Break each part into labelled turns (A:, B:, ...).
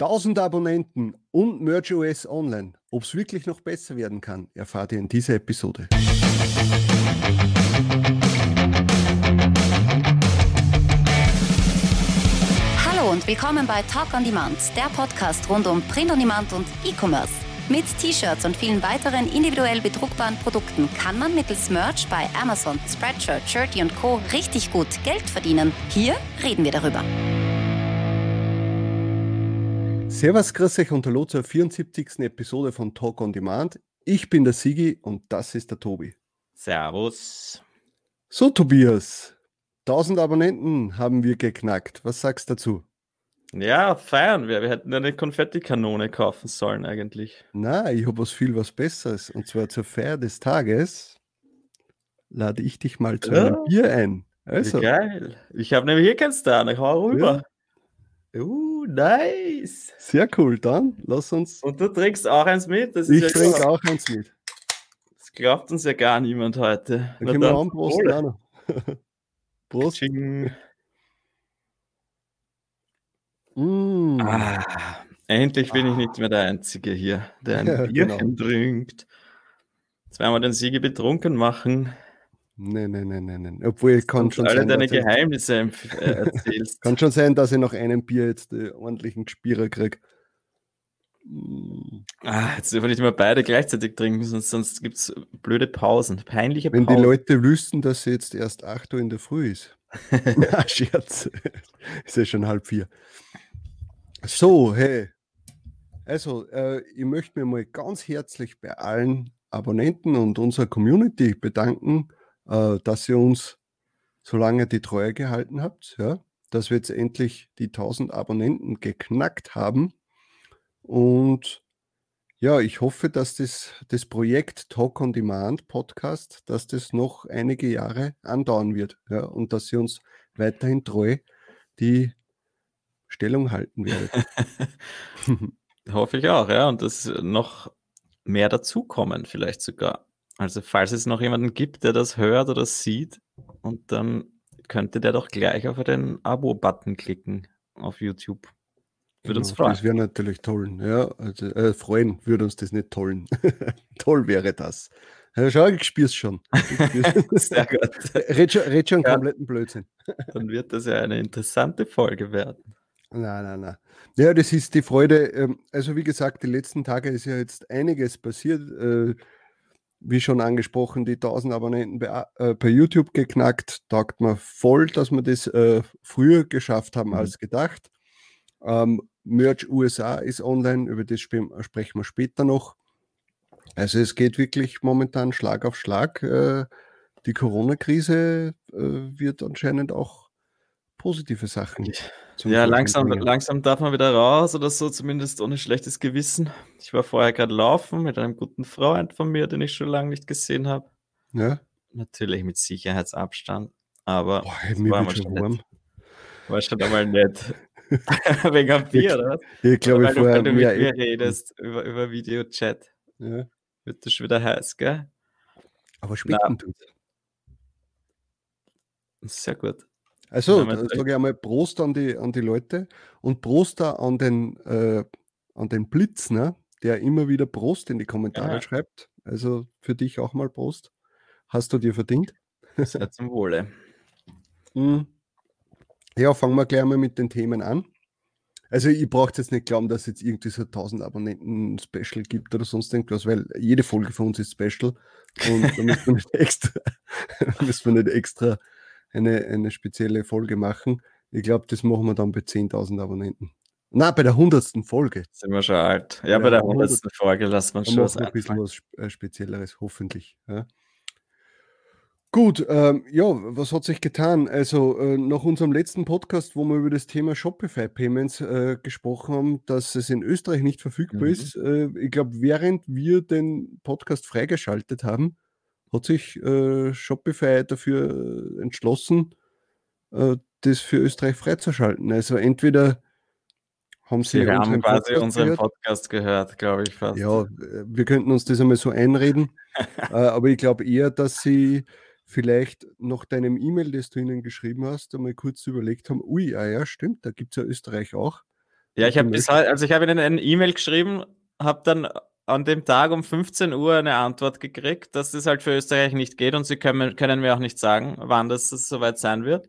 A: 1000 Abonnenten und MergeOS Online. Ob es wirklich noch besser werden kann, erfahrt ihr in dieser Episode.
B: Hallo und willkommen bei Talk on Demand, der Podcast rund um Print on Demand und E-Commerce. Mit T-Shirts und vielen weiteren individuell bedruckbaren Produkten kann man mittels Merch bei Amazon, Spreadshirt, Shirty und Co. richtig gut Geld verdienen. Hier reden wir darüber.
A: Servus, grüß euch und hallo zur 74. Episode von Talk on Demand. Ich bin der Sigi und das ist der Tobi.
C: Servus.
A: So, Tobias, 1000 Abonnenten haben wir geknackt. Was sagst du dazu?
C: Ja, feiern wir. Wir hätten eine Konfettikanone kaufen sollen eigentlich.
A: Na, ich habe was viel was Besseres. Und zwar zur Feier des Tages lade ich dich mal zu einem
C: Ja.
A: Bier ein.
C: Also. Geil. Ich habe nämlich hier keinen Star. Ich hau rüber. Uh, nice.
A: sehr cool. Dann lass uns.
C: Und du trinkst auch eins mit? Das
A: Ich
C: ja
A: trinke
C: klar.
A: auch eins mit.
C: Das glaubt uns ja gar niemand heute.
A: Dann
C: Na
A: können wir
C: dann,
A: anprosten.
C: Wohle.
A: auch noch. Prost. Mm.
C: Ah, endlich bin ich nicht mehr der Einzige hier, der ein
A: Ja,
C: Bierchen trinkt. Jetzt werden wir den Siege betrunken machen.
A: Nein, nein, nein, nein, nein. Obwohl ich kann schon,
C: alle
A: sein,
C: deine Geheimnisse äh, erzählst.
A: kann schon sein, dass ich nach einem Bier jetzt äh, ordentlichen Gespierer kriege.
C: Ah, jetzt dürfen wir nicht immer beide gleichzeitig trinken, sonst, sonst gibt es blöde Pausen, peinliche
A: Wenn die
C: Pausen.
A: Leute wüssten, dass sie jetzt erst 8 Uhr in der Früh ist. Na, Scherz. ist ja schon halb vier. So, hey. Also, äh, ich möchte mich mal ganz herzlich bei allen Abonnenten und unserer Community bedanken, äh, dass ihr uns so lange die Treue gehalten habt, ja, dass wir jetzt endlich die 1000 Abonnenten geknackt haben. Und ja, ich hoffe, dass das, das Projekt Talk on Demand Podcast, dass das noch einige Jahre andauern wird ja, und dass ihr uns weiterhin treu die Stellung halten werdet.
C: Hoffe ich auch, ja. Und dass noch mehr dazukommen, vielleicht sogar. Also, falls es noch jemanden gibt, der das hört oder sieht, und dann könnte der doch gleich auf den Abo-Button klicken auf YouTube. Würde uns
A: Genau,
C: freuen.
A: Das wäre natürlich toll. Ja, also, äh, freuen würde uns das nicht tollen. toll wäre das. Schau, ich spür's schon. Ich.
C: Sehr gut.
A: red schon, red schon
C: Ja.
A: kompletten Blödsinn.
C: Dann wird das ja eine interessante Folge werden.
A: Nein, nein, nein. Ja, das ist die Freude. ähm, Also wie gesagt, die letzten Tage ist ja jetzt einiges passiert. Wie schon angesprochen, die 1000 Abonnenten bei, äh, bei YouTube geknackt. Taugt mir voll, dass wir das äh, früher geschafft haben
C: Mhm.
A: als gedacht. Ähm, Merch USA ist online, über das sp sprechen wir später noch. Also es geht wirklich momentan Schlag auf Schlag. Äh, die Corona-Krise äh, wird anscheinend auch positive Sachen
C: Ja, langsam, langsam darf man wieder raus oder so, zumindest ohne schlechtes Gewissen. Ich war vorher gerade laufen mit einem guten Freund von mir, den ich schon lange nicht gesehen habe.
A: Ja.
C: Natürlich mit Sicherheitsabstand, aber
A: Boah,
C: war, mal
A: schon
C: nett. war schon einmal nett. Wegen am Bier, oder was?
A: Ich glaube,
C: Weil du,
A: vorher
C: weil du mit mir redest über, über Videochat.
A: Ja.
C: Wird das schon wieder heiß, gell?
A: Aber späten tut's.
C: Sehr gut.
A: Also,
C: Ja, mein
A: da
C: Recht.
A: sage ich einmal Prost an die, an die Leute und Prost an den, äh, an den Blitz, ne? der immer wieder Prost in die Kommentare
C: Ja.
A: schreibt. Also für dich auch mal Prost. Hast du dir verdient?
C: Sehr zum Wohle.
A: Mhm. Ja, fangen wir gleich mal mit den Themen an. Also, ihr braucht jetzt nicht glauben, dass es jetzt irgendwie so 1000 Abonnenten Special gibt oder sonst irgendwas, weil jede Folge von uns ist Special und da müssen wir nicht extra, müssen wir nicht extra eine, eine spezielle Folge machen. Ich glaube, das machen wir dann bei 10.000 Abonnenten. Na, bei der 100. Folge.
C: Sind wir schon alt. Ja,
A: Ja,
C: bei der
A: aber
C: 100. Folge lassen wir schon was
A: ein bisschen was äh, Spezielleres, hoffentlich. Ja. Gut, ähm, ja, was hat sich getan? Also äh, nach unserem letzten Podcast, wo wir über das Thema Shopify Payments äh, gesprochen haben, dass es in Österreich nicht verfügbar
C: Mhm.
A: ist. Äh, ich glaube, während wir den Podcast freigeschaltet haben, hat sich äh, Shopify dafür äh, entschlossen, äh, das für Österreich freizuschalten. Also entweder haben sie,
C: Sie haben quasi
A: Podcast
C: unseren
A: gehört,
C: Podcast gehört, glaube ich fast.
A: ja, wir könnten uns das einmal so einreden, äh, aber ich glaube eher, dass sie vielleicht nach deinem E-Mail, das du ihnen geschrieben hast, einmal kurz überlegt haben, ui, ah ja, stimmt, da gibt es ja Österreich auch.
C: Ja, ich habe heute, also ich habe Ihnen eine E-Mail geschrieben, habe dann an dem Tag um 15 Uhr eine Antwort gekriegt, dass das halt für Österreich nicht geht und sie können, können mir auch nicht sagen, wann das soweit sein wird.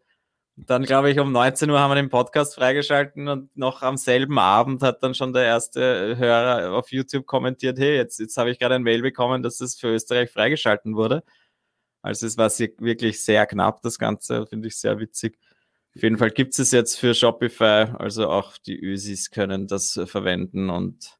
C: Dann, glaube ich, um 19 Uhr haben wir den Podcast freigeschalten und noch am selben Abend hat dann schon der erste Hörer auf YouTube kommentiert, hey, jetzt, jetzt habe ich gerade ein Mail bekommen, dass das für Österreich freigeschalten wurde. Also es war wirklich sehr knapp, das Ganze, finde ich sehr witzig. Auf jeden Fall gibt es jetzt für Shopify, also auch die Ösis können das verwenden und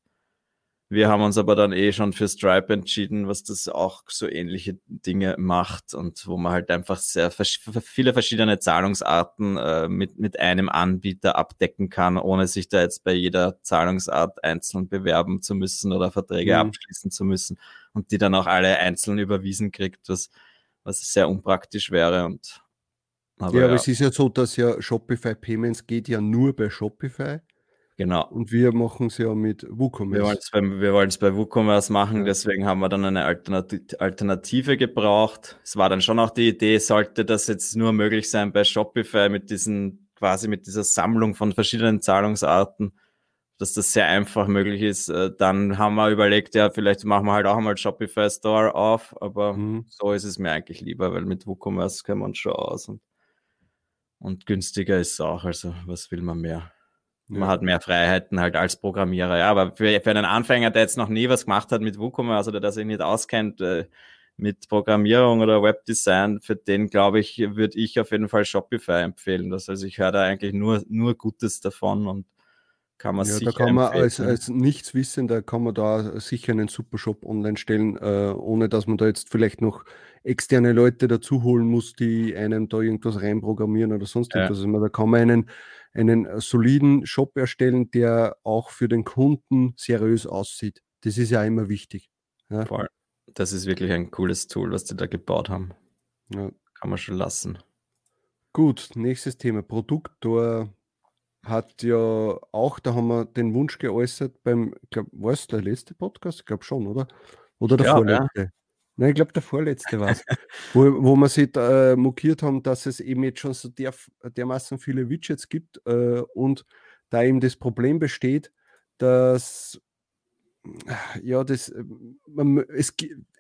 C: wir haben uns aber dann eh schon für Stripe entschieden, was das auch so ähnliche Dinge macht und wo man halt einfach sehr viele verschiedene Zahlungsarten äh, mit, mit einem Anbieter abdecken kann, ohne sich da jetzt bei jeder Zahlungsart einzeln bewerben zu müssen oder Verträge mhm. abschließen zu müssen und die dann auch alle einzeln überwiesen kriegt, was, was sehr unpraktisch wäre und
A: aber ja, aber es ist ja so, dass ja Shopify Payments geht ja nur bei Shopify.
C: Genau.
A: Und wir machen es ja mit WooCommerce.
C: Wir wollen es bei, WooCommerce machen, ja. deswegen haben wir dann eine Alternative gebraucht. Es war dann schon auch die Idee, sollte das jetzt nur möglich sein bei Shopify mit diesen, quasi mit dieser Sammlung von verschiedenen Zahlungsarten, dass das sehr einfach möglich ist. Äh, dann haben wir überlegt, ja, vielleicht machen wir halt auch einmal Shopify Store auf, aber mhm. so ist es mir eigentlich lieber, weil mit WooCommerce wir uns schon aus und, und günstiger ist es auch. Also, was will man mehr? Man hat mehr Freiheiten halt als Programmierer. Ja, aber für, für einen Anfänger, der jetzt noch nie was gemacht hat mit WooCommerce oder der sich nicht auskennt äh, mit Programmierung oder Webdesign, für den glaube ich, würde ich auf jeden Fall Shopify empfehlen. Das, also ich höre da eigentlich nur, nur Gutes davon und kann man
A: ja,
C: sicher
A: da kann man als, als Nichtswissender kann man da sicher einen super Shop online stellen, äh, ohne dass man da jetzt vielleicht noch externe Leute dazu holen muss, die einem da irgendwas reinprogrammieren oder sonst ja. irgendwas. Also da kann man einen einen äh, soliden Shop erstellen, der auch für den Kunden seriös aussieht. Das ist ja immer wichtig. Ja.
C: Voll. Das ist wirklich ein cooles Tool, was die da gebaut haben. Ja. Kann man schon lassen.
A: Gut, nächstes Thema. Produktor hat ja auch, da haben wir den Wunsch geäußert beim, ich glaube, war es der letzte Podcast? Ich glaube schon, oder? Oder der ja, vorletzte? Nein, ich glaube, der vorletzte war es, wo, wo wir sich äh, mokiert haben, dass es eben jetzt schon so der, dermaßen viele Widgets gibt äh, und da eben das Problem besteht, dass ja, das, man, es,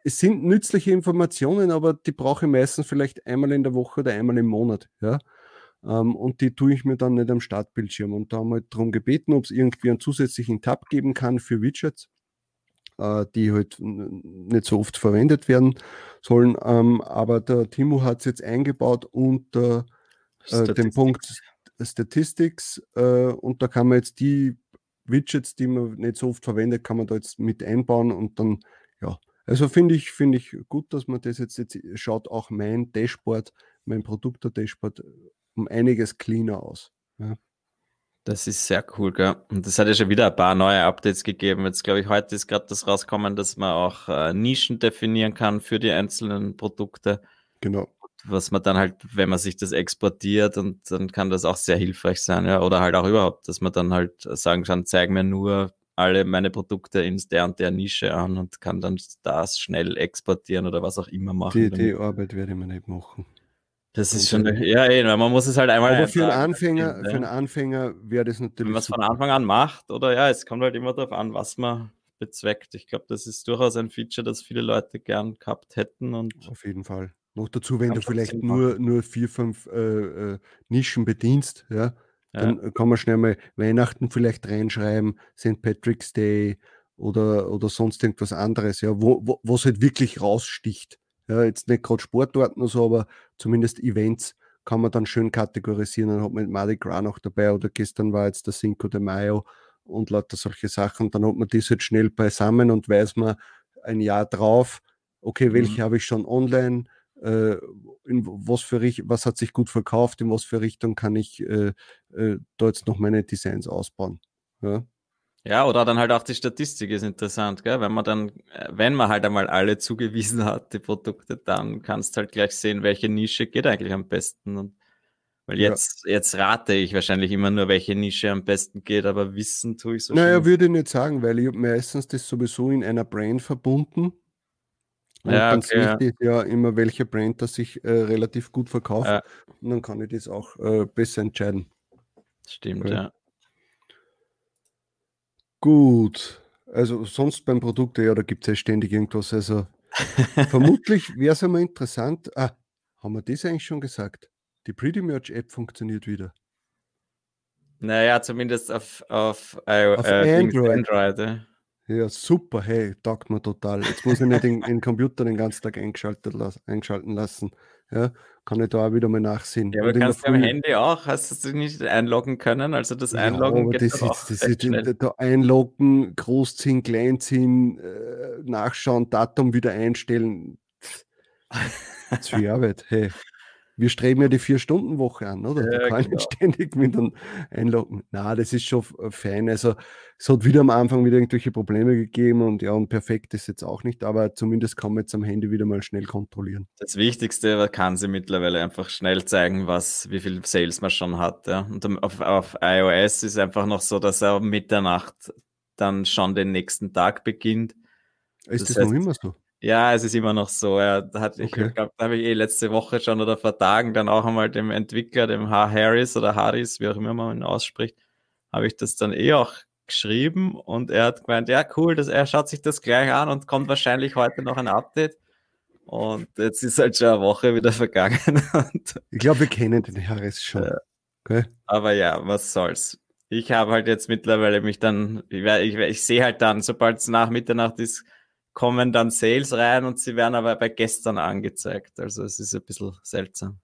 A: es sind nützliche Informationen, aber die brauche ich meistens vielleicht einmal in der Woche oder einmal im Monat. Ja? Ähm, und die tue ich mir dann nicht am Startbildschirm. Und da haben wir darum gebeten, ob es irgendwie einen zusätzlichen Tab geben kann für Widgets äh, die halt nicht so oft verwendet werden sollen. Ähm, aber der Timo hat es jetzt eingebaut unter äh, dem Punkt Statistics äh, und da kann man jetzt die Widgets, die man nicht so oft verwendet, kann man da jetzt mit einbauen und dann, ja, also finde ich, finde ich gut, dass man das jetzt, jetzt schaut auch mein Dashboard, mein Produkte-Dashboard um einiges cleaner aus. Ja.
C: Das ist sehr cool, gell? Und das hat ja schon wieder ein paar neue Updates gegeben. Jetzt glaube ich, heute ist gerade das rauskommen, dass man auch äh, Nischen definieren kann für die einzelnen Produkte.
A: Genau.
C: Was man dann halt, wenn man sich das exportiert und dann kann das auch sehr hilfreich sein, ja. Oder halt auch überhaupt, dass man dann halt sagen kann, zeig mir nur alle meine Produkte in der und der Nische an und kann dann das schnell exportieren oder was auch immer machen.
A: Die, die Arbeit werde ich mir nicht machen.
C: Das ist schon, ja, ey, man muss es halt einmal.
A: Aber für einen Anfänger, für einen Anfänger wäre das natürlich.
C: Wenn man es von Anfang an macht, oder ja, es kommt halt immer darauf an, was man bezweckt. Ich glaube, das ist durchaus ein Feature, das viele Leute gern gehabt hätten. Und
A: Auf jeden Fall. Noch dazu, wenn du vielleicht nur, nur vier, fünf äh, äh, Nischen bedienst, ja, dann ja. kann man schnell mal Weihnachten vielleicht reinschreiben, St. Patrick's Day oder, oder sonst irgendwas anderes, ja, wo, wo, was halt wirklich raussticht. Ja, jetzt nicht gerade Sportarten oder so, aber zumindest Events kann man dann schön kategorisieren. Dann hat man Mardi Gras noch dabei oder gestern war jetzt der Cinco de Mayo und lauter solche Sachen. Dann hat man das halt schnell beisammen und weiß man ein Jahr drauf, okay, welche mhm. habe ich schon online, äh, in was für was hat sich gut verkauft, in was für Richtung kann ich äh, äh, da jetzt noch meine Designs ausbauen. Ja.
C: Ja, oder dann halt auch die Statistik ist interessant, gell? Wenn man dann, äh, wenn man halt einmal alle zugewiesen hat, die Produkte, dann kannst du halt gleich sehen, welche Nische geht eigentlich am besten. Und weil jetzt, ja. jetzt rate ich wahrscheinlich immer nur, welche Nische am besten geht, aber wissen tue ich so
A: Naja, würde ich nicht sagen, weil ich habe meistens das sowieso in einer Brand verbunden. Und ja, dann okay, ich ja. ja immer, welche Brand das sich äh, relativ gut verkauft. Ja. Und dann kann ich das auch äh, besser entscheiden.
C: Stimmt, ja.
A: Gut. Also sonst beim Produkt, ja, da gibt es ja ständig irgendwas. Also vermutlich wäre es einmal interessant. Ah, haben wir das eigentlich schon gesagt? Die Pretty Merch App funktioniert wieder.
C: Naja, zumindest auf, auf, äh,
A: Auf
C: äh,
A: Android.
C: Android ja.
A: Ja, super, hey, taugt mir total. Jetzt muss ich nicht den, den Computer den ganzen Tag eingeschaltet las eingeschalten lassen. Ja, kann ich da auch wieder mal nachsehen.
C: Ja, aber
A: der
C: kannst du am Handy auch, hast du dich nicht einloggen können? Also das
A: Ja,
C: Einloggen
A: aber
C: geht
A: das ist,
C: auch
A: das ist da, einloggen, großziehen, kleinziehen, äh, nachschauen, Datum wieder einstellen. Zu viel Arbeit. Hey, wir streben ja die Vier-Stunden-Woche an, oder? Da
C: Ja,
A: kann ich
C: genau.
A: nicht ständig mit einem einloggen. Na, das ist schon fein. Also, es hat wieder am Anfang wieder irgendwelche Probleme gegeben und ja, und perfekt ist jetzt auch nicht, aber zumindest kann man jetzt am Handy wieder mal schnell kontrollieren.
C: Das Wichtigste kann sie mittlerweile einfach schnell zeigen, was, wie viel Sales man schon hat. Ja. Und auf, auf iOS ist einfach noch so, dass er um Mitternacht dann schon den nächsten Tag beginnt.
A: Ist
C: Das
A: das, noch
C: heißt-
A: immer so?
C: Ja, es ist immer noch so. Da hat, ich
A: Okay.
C: glaube, da habe ich eh letzte Woche schon oder vor Tagen dann auch einmal dem Entwickler, dem H. Harris oder Harris, wie auch immer man ihn ausspricht, habe ich das dann eh auch geschrieben und er hat gemeint, ja cool, dass er schaut sich das gleich an und kommt wahrscheinlich heute noch ein Update. Und jetzt ist halt schon eine Woche wieder vergangen.
A: Ich glaube, wir kennen den Harris schon. Okay?
C: aber ja, was soll's. Ich habe halt jetzt mittlerweile mich dann, ich, ich, ich sehe halt dann, sobald es nach Mitternacht ist, kommen dann Sales rein und sie werden aber bei gestern angezeigt. Also es ist ein bisschen seltsam.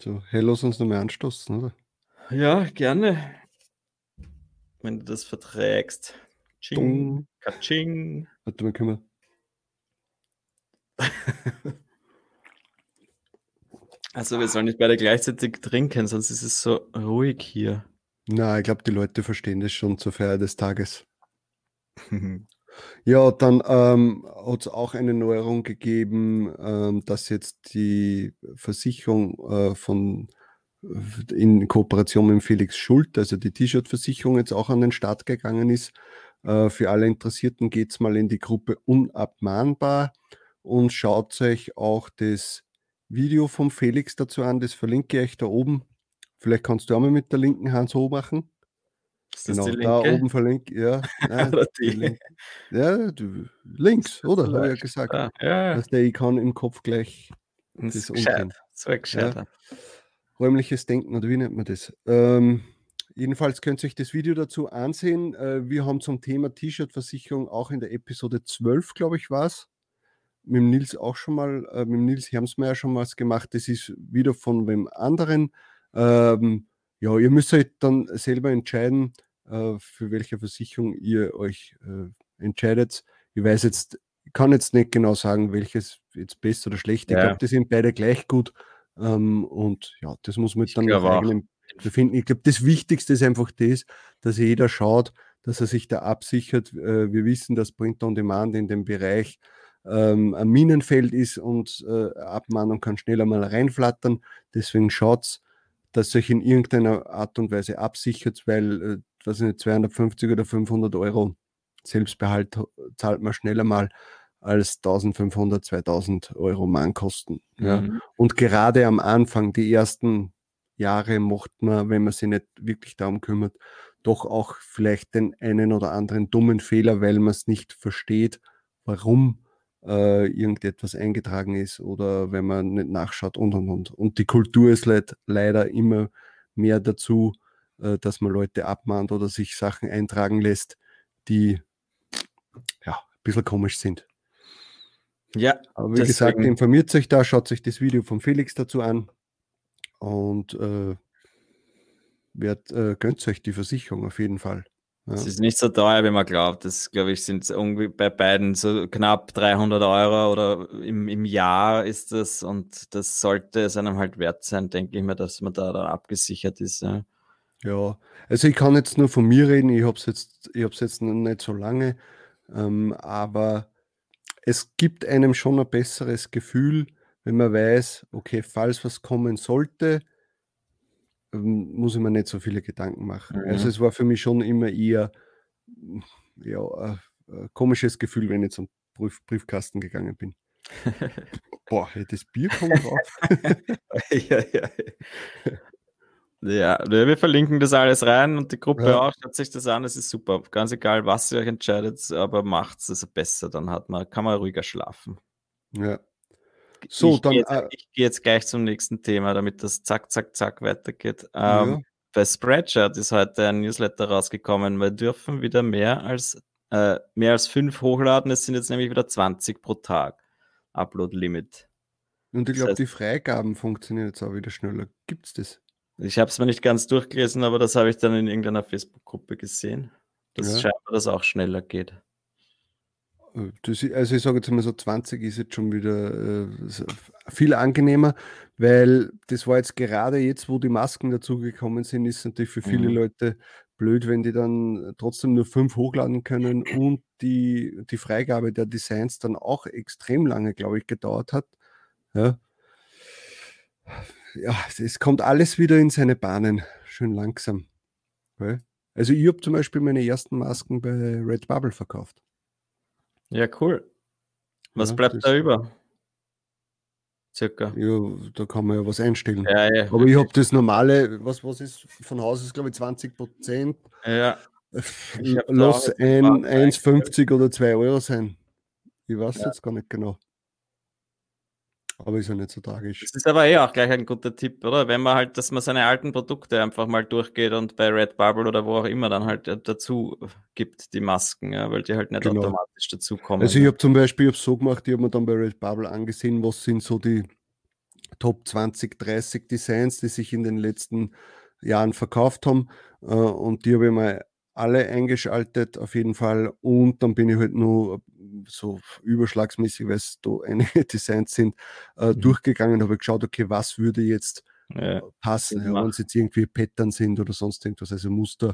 A: So, hey, lass uns nochmal anstoßen, oder?
C: Ja, gerne. Wenn du das verträgst. Ching. Kaching.
A: Warte mal, können wir.
C: Also wir sollen nicht beide gleichzeitig trinken, sonst ist es so ruhig hier.
A: Na, ich glaube, die Leute verstehen das schon zur Feier des Tages. Ja, dann ähm, hat es auch eine Neuerung gegeben, ähm, dass jetzt die Versicherung äh, von in Kooperation mit Felix Schult, also die T-Shirt-Versicherung, jetzt auch an den Start gegangen ist. Äh, für alle Interessierten geht es mal in die Gruppe Unabmahnbar und schaut euch auch das Video vom Felix dazu an. Das verlinke ich euch da oben. Vielleicht kannst du auch mal mit der linken Hand so machen.
C: Ist das
A: Genau,
C: die
A: da
C: linke?
A: oben verlinkt, ja. Nein, die ja, du, links, oder? Habe ich ja gesagt.
C: Ah, ja,
A: Dass der Icon im Kopf gleich
C: das ist
A: das
C: gescheit.
A: Ja. räumliches Denken oder wie nennt man das? Ähm, jedenfalls könnt ihr euch das Video dazu ansehen. Äh, wir haben zum Thema T-Shirt-Versicherung auch in der Episode 12, glaube ich, war es. Mit dem Nils auch schon mal, äh, mit dem Nils Hermsmeier schon was gemacht. Das ist wieder von wem anderen. Ähm, ja, ihr müsst euch dann selber entscheiden, äh, für welche Versicherung ihr euch äh, entscheidet. Ich weiß jetzt, ich kann jetzt nicht genau sagen, welches jetzt besser oder schlechter. Ich
C: Ja.
A: glaube, die sind beide gleich gut. Ähm, und ja, das muss man
C: Ich
A: dann nach eigenem befinden. Ich glaube, das Wichtigste ist einfach das, dass jeder schaut, dass er sich da absichert. Äh, wir wissen, dass Print on Demand in dem Bereich ähm, ein Minenfeld ist und äh, Abmahnung kann schneller mal reinflattern. Deswegen schaut dass euch in irgendeiner Art und Weise absichert, weil, äh, weiß ich nicht, 250 oder 500 Euro Selbstbehalt zahlt man schneller mal als 1500, 2000 Euro Mahnkosten. Ja.
C: Mhm.
A: Und gerade am Anfang, die ersten Jahre, macht man, wenn man sich nicht wirklich darum kümmert, doch auch vielleicht den einen oder anderen dummen Fehler, weil man es nicht versteht, warum äh, irgendetwas eingetragen ist oder wenn man nicht nachschaut und und und. Und die Kultur ist leid, leider immer mehr dazu, äh, dass man Leute abmahnt oder sich Sachen eintragen lässt, die ja ein bisschen komisch sind.
C: Ja,
A: Aber wie gesagt,
C: Deswegen-
A: informiert euch da, schaut euch das Video von Felix dazu an und äh, werd, äh, gönnt euch die Versicherung auf jeden Fall.
C: Es ist nicht so teuer, wie man glaubt. Das, glaube ich, sind bei beiden so knapp 300 Euro oder im, im Jahr ist das und das sollte es einem halt wert sein, denke ich mir, dass man da, da abgesichert ist. Ja.
A: Ja, also ich kann jetzt nur von mir reden, ich habe es jetzt, ich jetzt nicht so lange, ähm, aber es gibt einem schon ein besseres Gefühl, wenn man weiß, okay, falls was kommen sollte, muss ich mir nicht so viele Gedanken machen.
C: Mhm.
A: Also es war für mich schon immer eher ja, ein, ein komisches Gefühl, wenn ich zum Brief, Briefkasten gegangen bin. Boah, das Bier kommt drauf.
C: ja, ja. Ja, wir verlinken das alles rein und die Gruppe ja. auch. Schaut sich das an, es ist super. Ganz egal, was ihr euch entscheidet, aber macht es besser, dann hat man, kann man ruhiger schlafen.
A: Ja.
C: So, ich dann. Gehe jetzt, äh, ich gehe jetzt gleich zum nächsten Thema, damit das zack, zack, zack weitergeht. Ähm, ja. Bei Spreadshirt ist heute ein Newsletter rausgekommen. Wir dürfen wieder mehr als, äh, mehr als fünf hochladen. Es sind jetzt nämlich wieder 20 pro Tag. Upload-Limit.
A: Und ich glaube, das heißt, die Freigaben funktionieren jetzt auch wieder schneller. Gibt es das?
C: Ich habe es mir nicht ganz durchgelesen, aber das habe ich dann in irgendeiner Facebook-Gruppe gesehen, dass ja. scheinbar das auch schneller geht.
A: Äh, das, also ich sage jetzt mal so 20 ist jetzt schon wieder äh, viel angenehmer, weil das war jetzt gerade jetzt, wo die Masken dazugekommen sind, ist natürlich für viele mhm. Leute blöd, wenn die dann trotzdem nur fünf hochladen können und die, die Freigabe der Designs dann auch extrem lange, glaube ich, gedauert hat. Ja. ja, es kommt alles wieder in seine Bahnen, schön langsam. Also ich habe zum Beispiel meine ersten Masken bei Redbubble verkauft.
C: Ja, cool. Was ja, bleibt da über?
A: Circa. Ja, da kann man ja was einstellen. Ja, ja. Aber ich habe das normale, was, was ist von Haus ist, glaube ich, 20 Prozent.
C: Ja.
A: Lass ein 1,50 oder 2 Euro sein. Ich weiß ja. jetzt gar nicht genau. Aber ist ja nicht so tragisch.
C: Das ist aber eh auch gleich ein guter Tipp, oder? Wenn man halt, dass man seine alten Produkte einfach mal durchgeht und bei Redbubble oder wo auch immer dann halt äh, dazu gibt, die Masken, ja, weil die halt nicht genau. automatisch dazu kommen.
A: Also ich habe zum Beispiel ich so gemacht, ich habe mir dann bei Redbubble angesehen, was sind so die Top 20, 30 Designs, die sich in den letzten Jahren verkauft haben. Äh, und die habe ich mal alle eingeschaltet auf jeden Fall und dann bin ich halt nur so überschlagsmäßig, weil es da einige Designs sind, äh, mhm. durchgegangen, habe geschaut, okay, was würde jetzt ja, äh, passen, ja, wenn es jetzt irgendwie Pattern sind oder sonst irgendwas, also Muster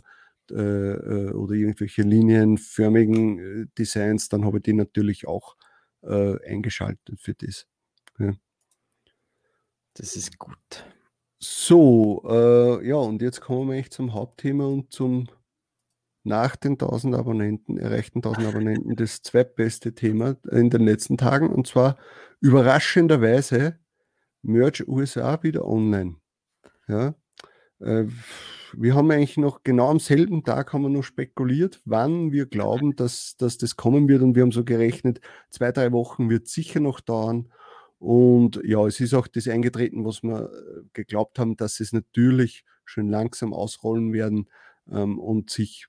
A: äh, äh, oder irgendwelche linienförmigen äh, Designs, dann habe ich die natürlich auch äh, eingeschaltet für das. Ja.
C: Das ist gut.
A: So, ja, und jetzt kommen wir echt zum Hauptthema und zum nach den 1000 Abonnenten, erreichten 1000 Abonnenten, das zweitbeste Thema in den letzten Tagen. Und zwar überraschenderweise Merch USA wieder online. Ja, äh, wir haben eigentlich noch genau am selben Tag haben wir noch spekuliert, wann wir glauben, dass, dass das kommen wird. Und wir haben so gerechnet, zwei, drei Wochen wird sicher noch dauern. Und ja, es ist auch das eingetreten, was wir äh, geglaubt haben, dass es natürlich schön langsam ausrollen werden ähm, und sich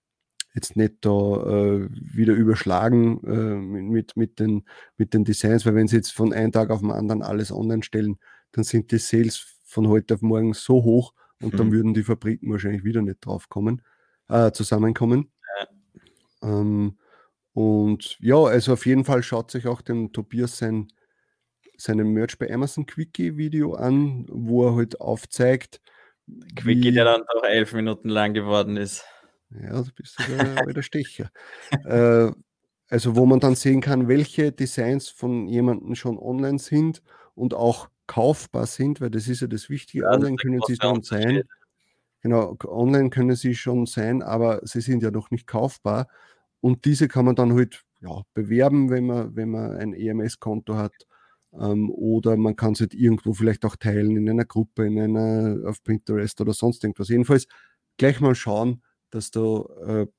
A: jetzt nicht da äh, wieder überschlagen äh, mit, mit, den, mit den Designs, weil wenn sie jetzt von einem Tag auf den anderen alles online stellen, dann sind die Sales von heute auf morgen so hoch und mhm. dann würden die Fabriken wahrscheinlich wieder nicht drauf kommen, äh, zusammenkommen. Ja. Ähm, und ja, also auf jeden Fall schaut sich auch dem Tobias sein, seinem Merch bei Amazon Quickie Video an, wo er halt aufzeigt.
C: Quickie, der dann doch elf Minuten lang geworden ist.
A: Ja, du bist sogar der Stecher. äh, also wo man dann sehen kann, welche Designs von jemandem schon online sind und auch kaufbar sind, weil das ist ja das Wichtige. Ja, online können sie schon sein. Genau, online können sie schon sein, aber sie sind ja noch nicht kaufbar. Und diese kann man dann halt ja, bewerben, wenn man, wenn man ein EMS-Konto hat. Ähm, oder man kann es halt irgendwo vielleicht auch teilen in einer Gruppe, in einer auf Pinterest oder sonst irgendwas. Jedenfalls gleich mal schauen, dass da äh, ein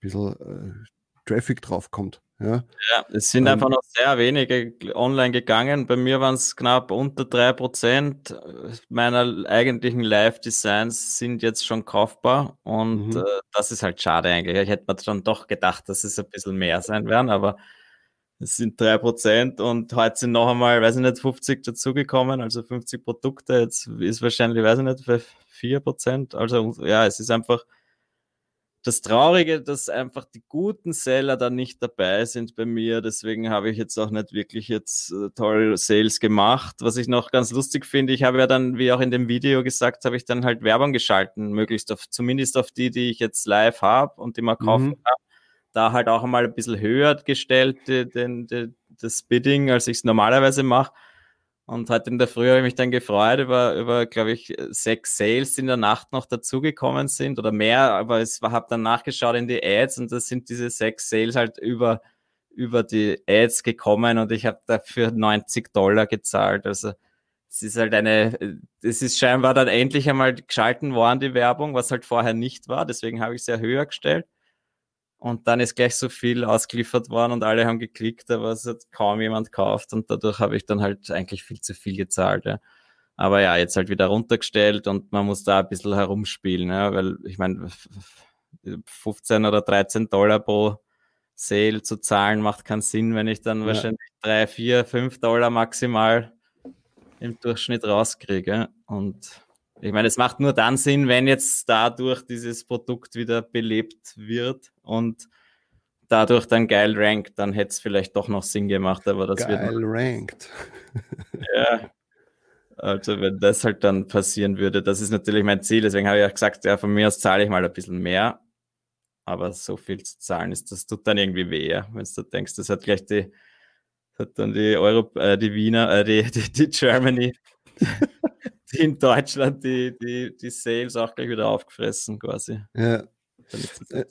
A: bisschen äh, Traffic drauf kommt. Ja,
C: ja es sind ähm, einfach noch sehr wenige online gegangen. Bei mir waren es knapp unter 3% meiner eigentlichen Live-Designs sind jetzt schon kaufbar und mhm. äh, das ist halt schade eigentlich. Ich hätte mir schon doch gedacht, dass es ein bisschen mehr sein werden, aber es sind 3% und heute sind noch einmal, weiß ich nicht, 50 dazugekommen, also 50 Produkte. Jetzt ist wahrscheinlich, weiß ich nicht, für 4%. Also ja, es ist einfach das Traurige, dass einfach die guten Seller da nicht dabei sind bei mir. Deswegen habe ich jetzt auch nicht wirklich jetzt äh, toll Sales gemacht. Was ich noch ganz lustig finde, ich habe ja dann, wie auch in dem Video gesagt, habe ich dann halt Werbung geschalten, möglichst auf, zumindest auf die, die ich jetzt live habe und die man kaufen mhm. kann. Da halt auch einmal ein bisschen höher gestellt, den, den, das Bidding, als ich es normalerweise mache. Und heute in der Früh habe ich mich dann gefreut über, über glaube ich, sechs Sales, die in der Nacht noch dazugekommen sind oder mehr. Aber ich habe dann nachgeschaut in die Ads und das sind diese sechs Sales halt über, über die Ads gekommen und ich habe dafür 90 Dollar gezahlt. Also es ist halt eine, es ist scheinbar dann endlich einmal geschalten worden, die Werbung, was halt vorher nicht war. Deswegen habe ich es ja höher gestellt. Und dann ist gleich so viel ausgeliefert worden und alle haben geklickt, aber es hat kaum jemand gekauft und dadurch habe ich dann halt eigentlich viel zu viel gezahlt. Ja. Aber ja, jetzt halt wieder runtergestellt und man muss da ein bisschen herumspielen, ja, weil ich meine, 15 oder 13 Dollar pro Sale zu zahlen macht keinen Sinn, wenn ich dann ja. wahrscheinlich 3, 4, 5 Dollar maximal im Durchschnitt rauskriege. Und ich meine, es macht nur dann Sinn, wenn jetzt dadurch dieses Produkt wieder belebt wird und dadurch dann geil rankt, dann hätte es vielleicht doch noch Sinn gemacht, aber das
A: geil wird. rankt.
C: ja. Also wenn das halt dann passieren würde, das ist natürlich mein Ziel. Deswegen habe ich auch gesagt, ja, von mir aus zahle ich mal ein bisschen mehr. Aber so viel zu zahlen ist, das tut dann irgendwie weh, ja? wenn du denkst, das hat gleich die, hat dann die Euro, äh, die Wiener, äh, die, die, die Germany in Deutschland die, die, die Sales auch gleich wieder aufgefressen quasi.
A: Ja. Äh,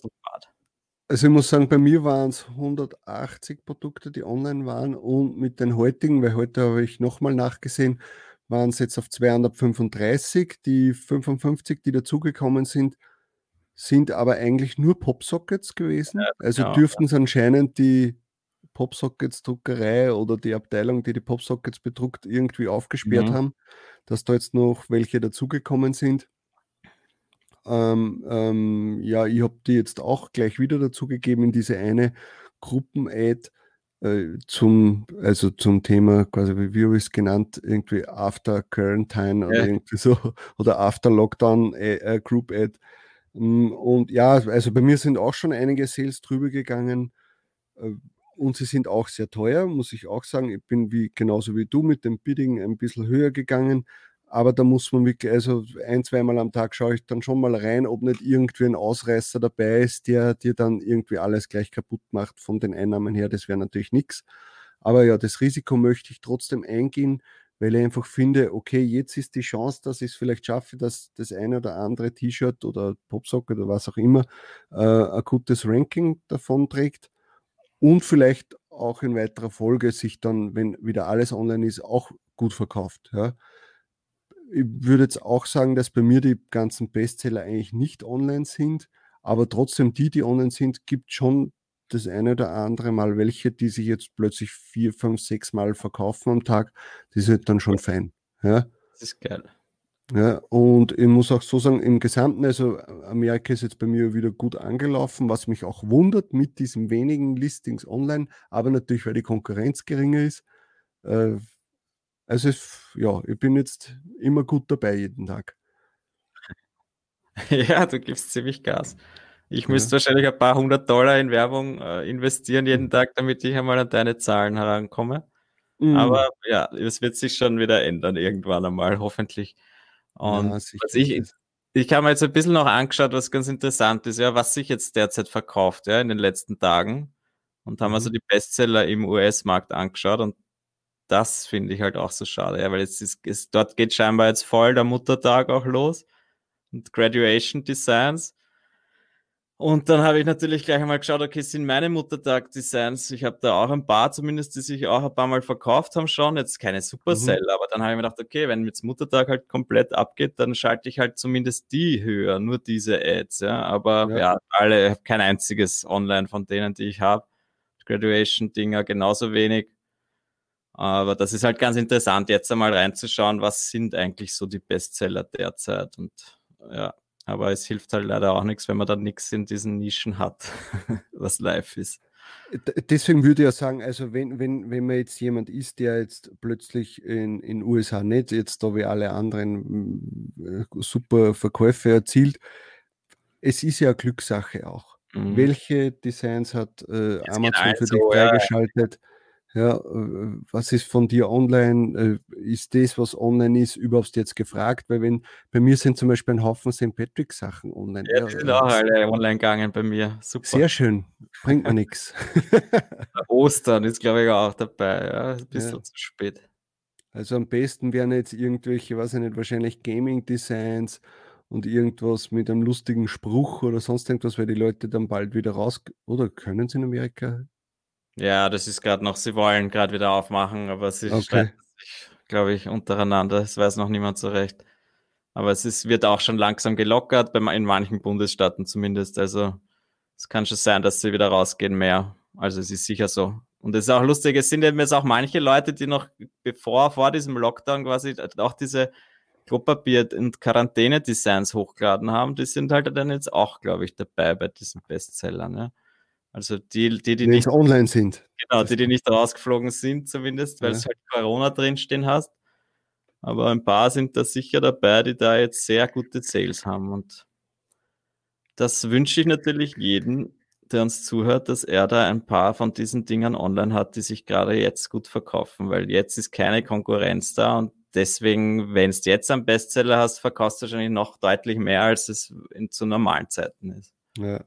A: also ich muss sagen, bei mir waren es 180 Produkte, die online waren und mit den heutigen, weil heute habe ich nochmal nachgesehen, waren es jetzt auf 235. Die 55, die dazugekommen sind, sind aber eigentlich nur Popsockets gewesen. Ja, also genau. dürften es anscheinend die Popsockets Druckerei oder die Abteilung, die die Popsockets bedruckt, irgendwie aufgesperrt mhm. haben dass da jetzt noch welche dazugekommen sind. Ähm, ähm, ja, ich habe die jetzt auch gleich wieder dazugegeben in diese eine Gruppen-Ad äh, zum, also zum Thema, quasi wie habe ich es genannt, irgendwie After Quarantine oder irgendwie so, oder After Lockdown äh, äh, Group Ad. Mm, und ja, also bei mir sind auch schon einige Sales drüber gegangen. Und sie sind auch sehr teuer, muss ich auch sagen. Ich bin wie genauso wie du mit dem Bidding ein bisschen höher gegangen, aber da muss man wirklich, also ein, zweimal am Tag schaue ich dann schon mal rein, ob nicht irgendwie ein Ausreißer dabei ist, der dir dann irgendwie alles gleich kaputt macht von den Einnahmen her. Das wäre natürlich nichts. Aber ja, das Risiko möchte ich trotzdem eingehen, weil ich einfach finde, okay, jetzt ist die Chance, dass ich es vielleicht schaffe, dass das eine oder andere T-Shirt oder Popsock oder was auch immer äh, ein gutes Ranking davon trägt und vielleicht auch in weiterer Folge sich dann, wenn wieder alles online ist, auch gut verkauft. Ja. Ich würde jetzt auch sagen, dass bei mir die ganzen Bestseller eigentlich nicht online sind, aber trotzdem die, die online sind, gibt schon das eine oder andere Mal welche, die sich jetzt plötzlich vier, fünf, sechs Mal verkaufen am Tag. Die sind dann schon fein. Ja.
C: Das ist geil.
A: Ja, und ich muss auch so sagen, im Gesamten, also Amerika ist jetzt bei mir wieder gut angelaufen, was mich auch wundert mit diesen wenigen Listings online, aber natürlich, weil die Konkurrenz geringer ist. Äh, also ja, ich bin jetzt immer gut dabei jeden Tag.
C: Ja, du gibst ziemlich Gas. Ich ja. müsste wahrscheinlich ein paar hundert Dollar in Werbung äh, investieren jeden mhm. Tag, damit ich einmal an deine Zahlen herankomme. Mhm. Aber ja, es wird sich schon wieder ändern irgendwann einmal, hoffentlich. Und ja, was ich, ich habe mir jetzt ein bisschen noch angeschaut, was ganz interessant ist, ja, was sich jetzt derzeit verkauft, ja, in den letzten Tagen. Und haben mhm. also die Bestseller im US-Markt angeschaut und das finde ich halt auch so schade, ja, weil jetzt ist, ist, dort geht scheinbar jetzt voll der Muttertag auch los und Graduation Designs. Und dann habe ich natürlich gleich einmal geschaut, okay, sind meine Muttertag-Designs, ich habe da auch ein paar zumindest, die sich auch ein paar Mal verkauft haben schon, jetzt keine Supercell, mhm. aber dann habe ich mir gedacht, okay, wenn jetzt Muttertag halt komplett abgeht, dann schalte ich halt zumindest die höher, nur diese Ads, ja, aber ja, ja alle, kein einziges online von denen, die ich habe, Graduation-Dinger genauso wenig, aber das ist halt ganz interessant, jetzt einmal reinzuschauen, was sind eigentlich so die Bestseller derzeit? Und ja, aber es hilft halt leider auch nichts, wenn man dann nichts in diesen Nischen hat, was live ist.
A: Deswegen würde ich ja sagen, also wenn, wenn, wenn man jetzt jemand ist, der jetzt plötzlich in den USA nicht jetzt da wie alle anderen äh, super Verkäufe erzielt, es ist ja Glückssache auch. Mhm. Welche Designs hat äh, Amazon für dich freigeschaltet? Ja ja, äh, was ist von dir online? Äh, ist das, was online ist, überhaupt jetzt gefragt? Weil wenn bei mir sind zum Beispiel ein Haufen St. Patrick Sachen online.
C: Ja, die sind auch alle online gegangen bei mir.
A: Super. Sehr schön. Bringt mir nichts.
C: Ostern ist, glaube ich, auch dabei. Ja, ein bisschen ja. zu spät.
A: Also am besten wären jetzt irgendwelche, weiß ich nicht, wahrscheinlich Gaming-Designs und irgendwas mit einem lustigen Spruch oder sonst irgendwas, weil die Leute dann bald wieder raus oder können sie in Amerika
C: ja, das ist gerade noch, sie wollen gerade wieder aufmachen, aber sie okay. sich glaube ich, untereinander. Das weiß noch niemand so recht. Aber es ist, wird auch schon langsam gelockert, bei, in manchen Bundesstaaten zumindest. Also es kann schon sein, dass sie wieder rausgehen mehr. Also es ist sicher so. Und es ist auch lustig, es sind eben jetzt auch manche Leute, die noch bevor, vor diesem Lockdown quasi auch diese Klopapier- und Quarantäne-Designs hochgeladen haben, die sind halt dann jetzt auch, glaube ich, dabei bei diesen Bestsellern. Ja. Also die, die, die,
A: Die
C: nicht
A: online sind.
C: Genau, die, die nicht rausgeflogen sind, zumindest, weil
A: Ja.
C: es halt Corona drinstehen hast. Aber ein paar sind da sicher dabei, die da jetzt sehr gute Sales haben. Und das wünsche ich natürlich jedem, der uns zuhört, dass er da ein paar von diesen Dingern online hat, die sich gerade jetzt gut verkaufen, weil jetzt ist keine Konkurrenz da und deswegen, wenn du jetzt einen Bestseller hast, verkaufst du wahrscheinlich noch deutlich mehr, als es in, zu normalen Zeiten ist.
A: Ja.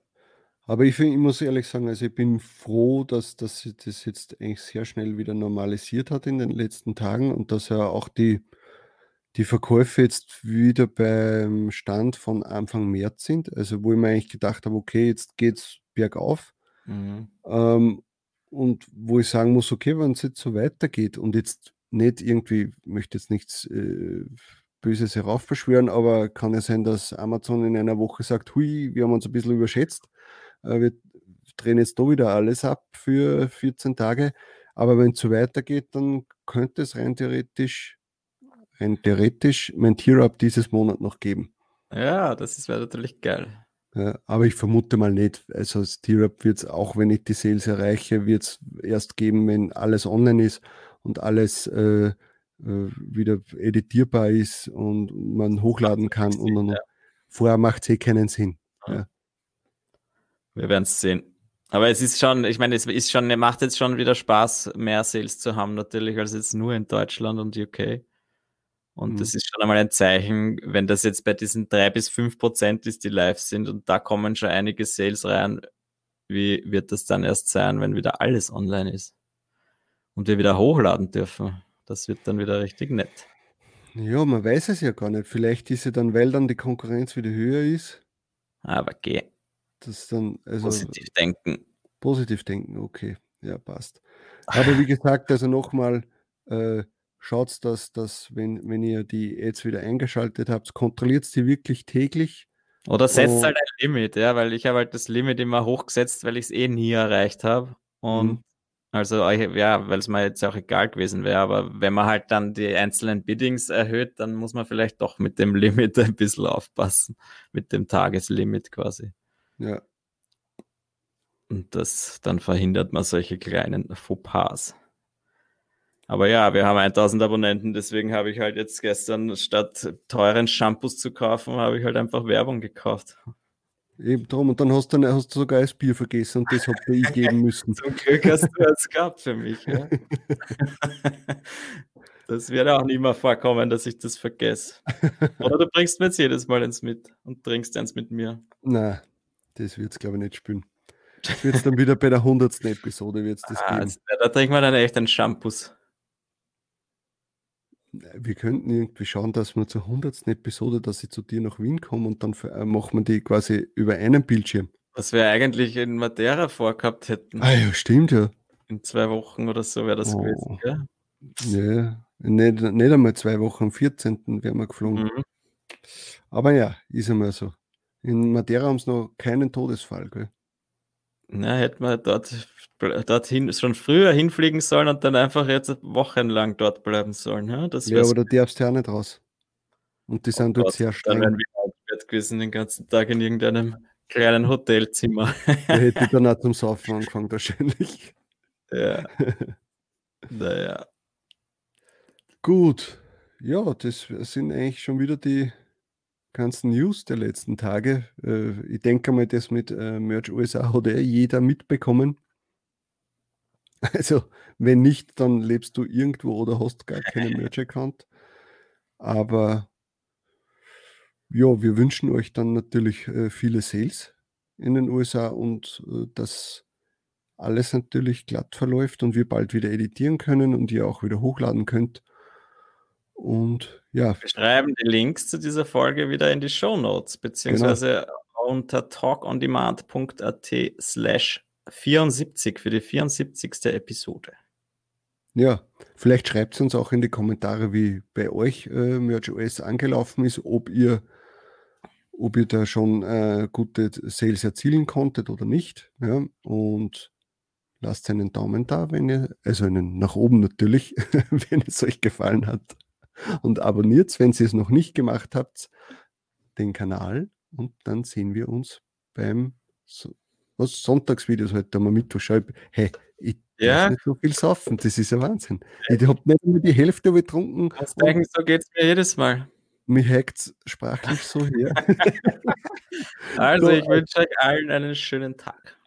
A: Aber ich, find, ich muss ehrlich sagen, also ich bin froh, dass, dass sich das jetzt eigentlich sehr schnell wieder normalisiert hat in den letzten Tagen und dass ja auch die, die Verkäufe jetzt wieder beim Stand von Anfang März sind. Also wo ich mir eigentlich gedacht habe, okay, jetzt geht's bergauf.
C: Mhm.
A: Ähm, und wo ich sagen muss, okay, wenn es jetzt so weitergeht und jetzt nicht irgendwie, ich möchte jetzt nichts äh, Böses heraufbeschwören, aber kann ja sein, dass Amazon in einer Woche sagt, hui, wir haben uns ein bisschen überschätzt, wir drehen jetzt da wieder alles ab für 14 Tage. Aber wenn es so weitergeht, dann könnte es rein theoretisch, rein theoretisch mein Tier-Up dieses Monat noch geben.
C: Ja, das ist wäre natürlich geil.
A: Ja, aber ich vermute mal nicht. Also das T-Rap wird es, auch wenn ich die Sales erreiche, wird es erst geben, wenn alles online ist und alles äh, äh, wieder editierbar ist und man hochladen kann. Und, und, und. Vorher macht es eh keinen Sinn. Ja.
C: Wir werden es sehen. Aber es ist schon, ich meine, es ist schon, macht jetzt schon wieder Spaß, mehr Sales zu haben, natürlich, als jetzt nur in Deutschland und UK. Und
A: Mhm.
C: das ist schon einmal ein Zeichen, wenn das jetzt bei diesen drei bis fünf Prozent ist, die live sind und da kommen schon einige Sales rein, wie wird das dann erst sein, wenn wieder alles online ist? Und wir wieder hochladen dürfen. Das wird dann wieder richtig nett.
A: Ja, man weiß es ja gar nicht. Vielleicht ist ja dann, weil dann die Konkurrenz wieder höher ist,
C: Aber geh,
A: dass dann, also
C: positiv denken.
A: positiv denken, okay, ja, passt. Aber wie gesagt, also nochmal, äh, schaut, dass, dass wenn, wenn ihr die Ads wieder eingeschaltet habt, kontrolliert die wirklich täglich.
C: Oder setzt
A: Oh.
C: halt ein Limit, ja, weil ich habe halt das Limit immer hochgesetzt, weil ich es eh nie erreicht habe. Und
A: Mhm.
C: also, ja, weil es mir jetzt auch egal gewesen wäre, aber wenn man halt dann die einzelnen Biddings erhöht, dann muss man vielleicht doch mit dem Limit ein bisschen aufpassen, mit dem Tageslimit quasi.
A: Ja,
C: Und das, dann verhindert man solche kleinen Fauxpas. Aber ja, wir haben 1000 Abonnenten, deswegen habe ich halt jetzt gestern statt teuren Shampoos zu kaufen, habe ich halt einfach Werbung gekauft.
A: eben drum. Und dann hast du, dann hast du sogar das Bier vergessen und das habt ihr ich geben müssen.
C: Zum Glück hast du es gehabt für mich. Ja? Das wird auch nie mehr vorkommen, dass ich das vergesse. Oder du bringst mir jetzt jedes Mal eins mit und trinkst eins mit mir.
A: Na, das wird es, glaube ich, nicht spielen. Das wird es dann wieder bei der 100. Episode wird's das
C: Ah,
A: geben.
C: da trinken wir dann echt ein Shampoos.
A: Wir könnten irgendwie schauen, dass wir zur 100. Episode, dass ich zu dir nach Wien komme und dann äh, machen wir die quasi über einen Bildschirm.
C: Was wir eigentlich in Madeira vorgehabt hätten.
A: Ah ja, stimmt ja.
C: In zwei Wochen oder so wäre das
A: Oh.
C: gewesen. Gell?
A: Ja, nicht, nicht einmal zwei Wochen, am 14. wären wir geflogen.
C: Mhm.
A: Aber ja, ist einmal so. In Madeira haben sie noch keinen Todesfall, gell?
C: Na, hätten wir dort, dorthin schon früher hinfliegen sollen und dann einfach jetzt wochenlang dort bleiben sollen. Ja, das
A: Ja, aber da darfst du ja nicht raus. Und die sind dort
C: Gott,
A: sehr
C: Dann
A: streng.
C: wären wir ausgesperrt gewesen den ganzen Tag in irgendeinem kleinen Hotelzimmer.
A: Da hätte ich dann auch zum Saufen angefangen, wahrscheinlich.
C: ja. Naja.
A: Gut, ja, das sind eigentlich schon wieder die ganzen News der letzten Tage. Äh, ich denke mal, das mit äh, Merch USA hat eh jeder mitbekommen. Also, wenn nicht, dann lebst du irgendwo oder hast gar keinen Merch-Account. Aber ja, wir wünschen euch dann natürlich äh, viele Sales in den USA und dass alles natürlich glatt verläuft und wir bald wieder editieren können und ihr auch wieder hochladen könnt. Und ja,
C: Wir schreiben die Links zu dieser Folge wieder in die Show Notes, beziehungsweise unter talkondemand.at slash 74 für die 74. Episode.
A: ja. Vielleicht schreibt es uns auch in die Kommentare, wie bei euch äh, MergeOS angelaufen ist, ob ihr, ob ihr da schon äh, gute Sales erzielen konntet oder nicht. Ja? Und lasst einen Daumen da, wenn ihr, also einen nach oben natürlich, wenn es euch gefallen hat. Und abonniert, wenn ihr es noch nicht gemacht habt, den Kanal. Und dann sehen wir uns beim was Sonntagsvideos heute am Mittwoch. Schreibe, hey, ich ja. nicht so viel saufen, das ist ja Wahnsinn. Ich habe nicht nur die Hälfte getrunken.
C: Denken, so geht es mir jedes Mal.
A: Mir hackt es sprachlich so her.
C: also, ich wünsche euch allen einen schönen Tag.